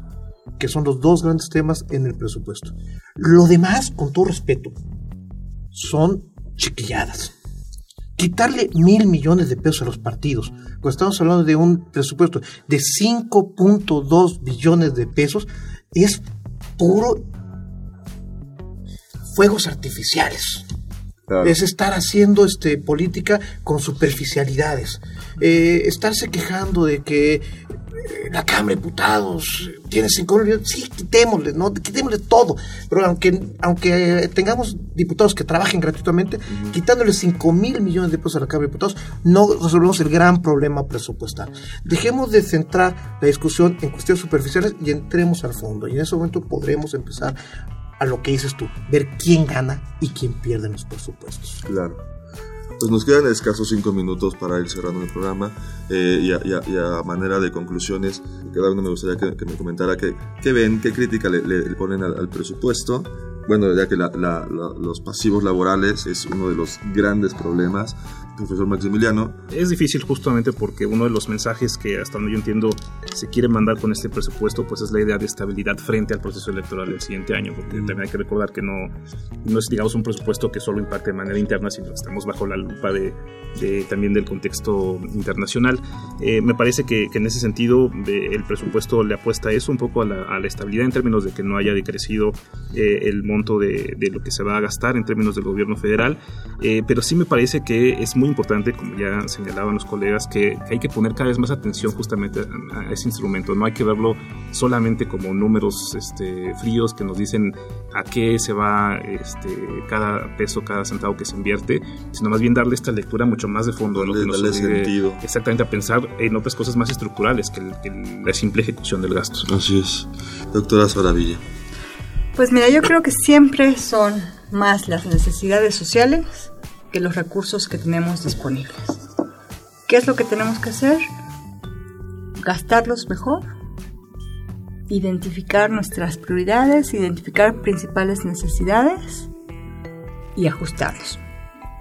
que son los dos grandes temas en el presupuesto. Lo demás, con todo respeto, son chiquilladas. Quitarle mil millones de pesos a los partidos, cuando estamos hablando de un presupuesto de 5.2 billones de pesos, es puro fuegos artificiales. Es estar haciendo este, política con superficialidades. Eh, estarse quejando de que eh, la Cámara de Diputados tiene cinco millones. Sí, quitémosle, ¿no? Quitémosle todo. Pero aunque, aunque tengamos diputados que trabajen gratuitamente, quitándole 5 mil millones de pesos a la Cámara de Diputados, no resolvemos el gran problema presupuestal. Dejemos de centrar la discusión en cuestiones superficiales y entremos al fondo. Y en ese momento podremos empezar a lo que dices tú, ver quién gana y quién pierde en los presupuestos. Claro. Pues nos quedan escasos cinco minutos para ir cerrando el programa eh, y, a, manera de conclusiones, cada uno me gustaría que, me comentara qué, ven, qué crítica le, ponen al, presupuesto. Bueno, ya que los pasivos laborales es uno de los grandes problemas profesor Maximiliano. Es difícil justamente porque uno de los mensajes que hasta donde yo entiendo se quiere mandar con este presupuesto pues es la idea de estabilidad frente al proceso electoral del siguiente año, porque también hay que recordar que no, no es digamos un presupuesto que solo impacte de manera interna, sino que estamos bajo la lupa de, también del contexto internacional. Eh, me parece que, en ese sentido el presupuesto le apuesta a eso un poco a la, estabilidad en términos de que no haya decrecido eh, el monto de, de, lo que se va a gastar en términos del gobierno federal, eh, pero sí me parece que es muy importante, como ya señalaban los colegas, que hay que poner cada vez más atención justamente a, ese instrumento. No hay que verlo solamente como números este, fríos que nos dicen a qué se va este, cada peso, cada centavo que se invierte, sino más bien darle esta lectura mucho más de fondo, lo que nos sentido. exactamente a pensar en otras cosas más estructurales que, la simple ejecución del gasto. Así es. Doctora Soravilla. Pues mira, yo creo que siempre son más las necesidades sociales que los recursos que tenemos disponibles. ¿Qué es lo que tenemos que hacer? Gastarlos mejor, identificar nuestras prioridades, identificar principales necesidades y ajustarlos.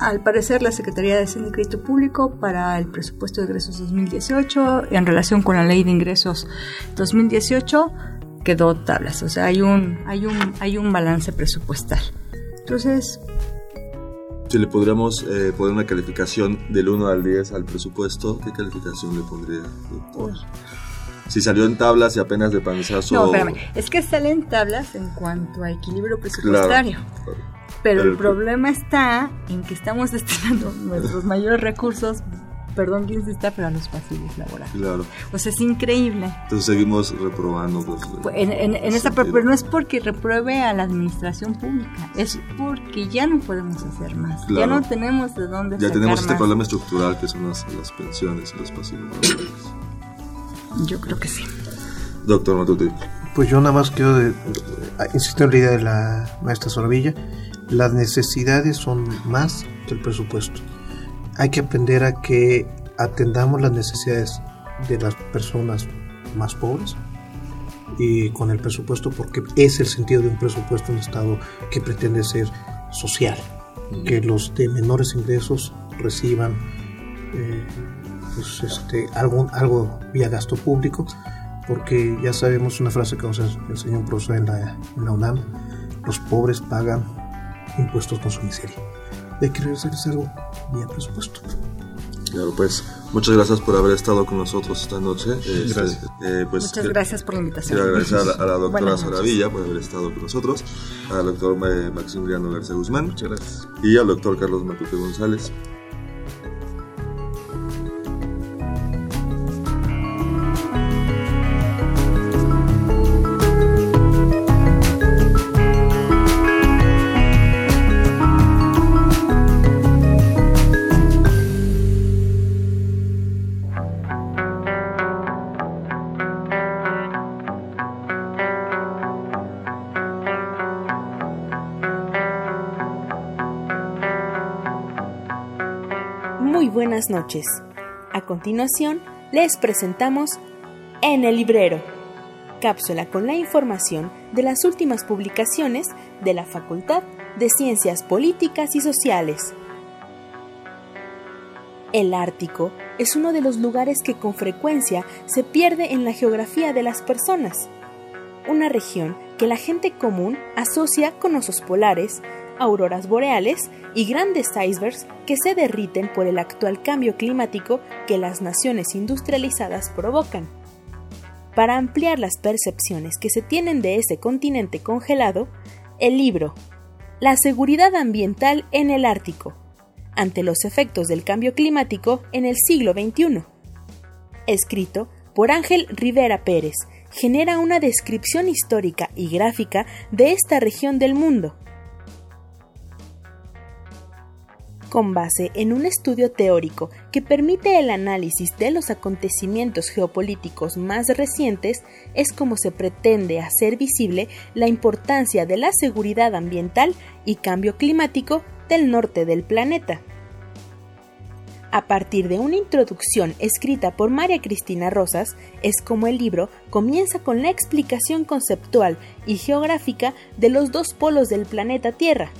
Al parecer, la Secretaría de Hacienda y Crédito Público para el presupuesto de ingresos 2018, en relación con la ley de ingresos 2018, quedó tablas. O sea, hay un, hay un, hay un balance presupuestal. Entonces, si le podríamos eh, poner una calificación del 1 al 10 al presupuesto, ¿qué calificación le pondría, Si salió en tablas y apenas de panzazo... No, espérame. Es que sale en tablas en cuanto a equilibrio presupuestario. Pero, el problema está en que estamos destinando nuestros mayores recursos perdón que insista, pero a los pasivos laborales. Claro. O sea, es increíble. Entonces seguimos reprobando. Pues, en, en, esa, pero no es porque repruebe a la administración pública, es porque ya no podemos hacer más. Ya no tenemos de dónde Ya tenemos este problema estructural que son las, las pensiones y los pasivos laborales. Yo creo que sí. Doctor Matuti. Pues yo nada más quiero de, insistir en la idea de la maestra Soravilla. Las necesidades son más que el presupuesto. Hay que aprender a que atendamos las necesidades de las personas más pobres y con el presupuesto porque es el sentido de un presupuesto en un Estado que pretende ser social, que los de menores ingresos reciban eh, pues este, algo, algo vía gasto público, porque ya sabemos una frase que nos enseñó un profesor en la, en la UNAM, los pobres pagan impuestos con su miseria. Y hay que regresarles algo vía presupuesto. Claro, pues muchas gracias por haber estado con nosotros esta noche. Este, eh, pues, Muchas eh, gracias por la invitación. Quiero agradecer a la, a la doctora. Saravilla por haber estado con nosotros, al doctor eh, Maximiliano García Guzmán Muchas gracias. y al doctor Carlos Matute González. A continuación, les presentamos En el Librero, cápsula con la información de las últimas publicaciones de la Facultad de Ciencias Políticas y Sociales. El Ártico es uno de los lugares que con frecuencia se pierde en la geografía de las personas. Una región que la gente común asocia con osos polares, auroras boreales y grandes icebergs que se derriten por el actual cambio climático que las naciones industrializadas provocan. Para ampliar las percepciones que se tienen de ese continente congelado, el libro La seguridad ambiental en el Ártico, ante los efectos del cambio climático en el siglo XXI, escrito por Ángel Rivera Pérez, genera una descripción histórica y gráfica de esta región del mundo, con base en un estudio teórico que permite el análisis de los acontecimientos geopolíticos más recientes, es como se pretende hacer visible la importancia de la seguridad ambiental y cambio climático del norte del planeta. A partir de una introducción escrita por María Cristina Rosas, es como el libro comienza con la explicación conceptual y geográfica de los dos polos del planeta Tierra,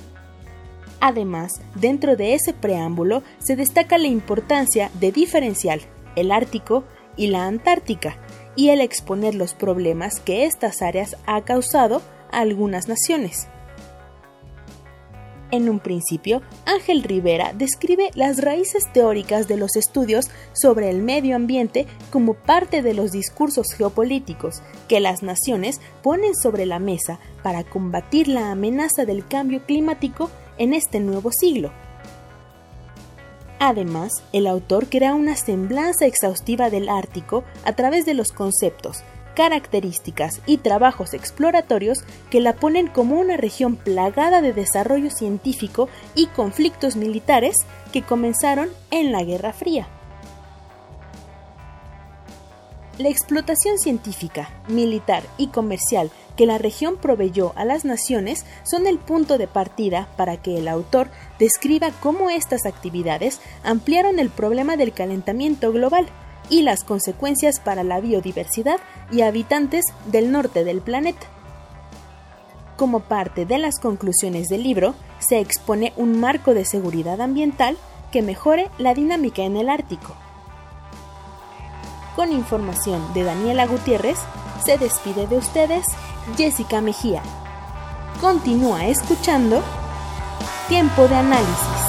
Además, dentro de ese preámbulo se destaca la importancia de diferenciar el Ártico y la Antártica y el exponer los problemas que estas áreas ha causado a algunas naciones. En un principio, Ángel Rivera describe las raíces teóricas de los estudios sobre el medio ambiente como parte de los discursos geopolíticos que las naciones ponen sobre la mesa para combatir la amenaza del cambio climático en este nuevo siglo. Además, el autor crea una semblanza exhaustiva del Ártico a través de los conceptos, características y trabajos exploratorios que la ponen como una región plagada de desarrollo científico y conflictos militares que comenzaron en la Guerra Fría. La explotación científica, militar y comercial que la región proveyó a las naciones son el punto de partida para que el autor describa cómo estas actividades ampliaron el problema del calentamiento global y las consecuencias para la biodiversidad y habitantes del norte del planeta. Como parte de las conclusiones del libro, se expone un marco de seguridad ambiental que mejore la dinámica en el Ártico. Con información de Daniela Gutiérrez, se despide de ustedes Jessica Mejía. Continúa escuchando Tiempo de Análisis.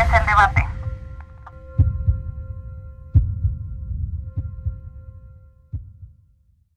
el debate.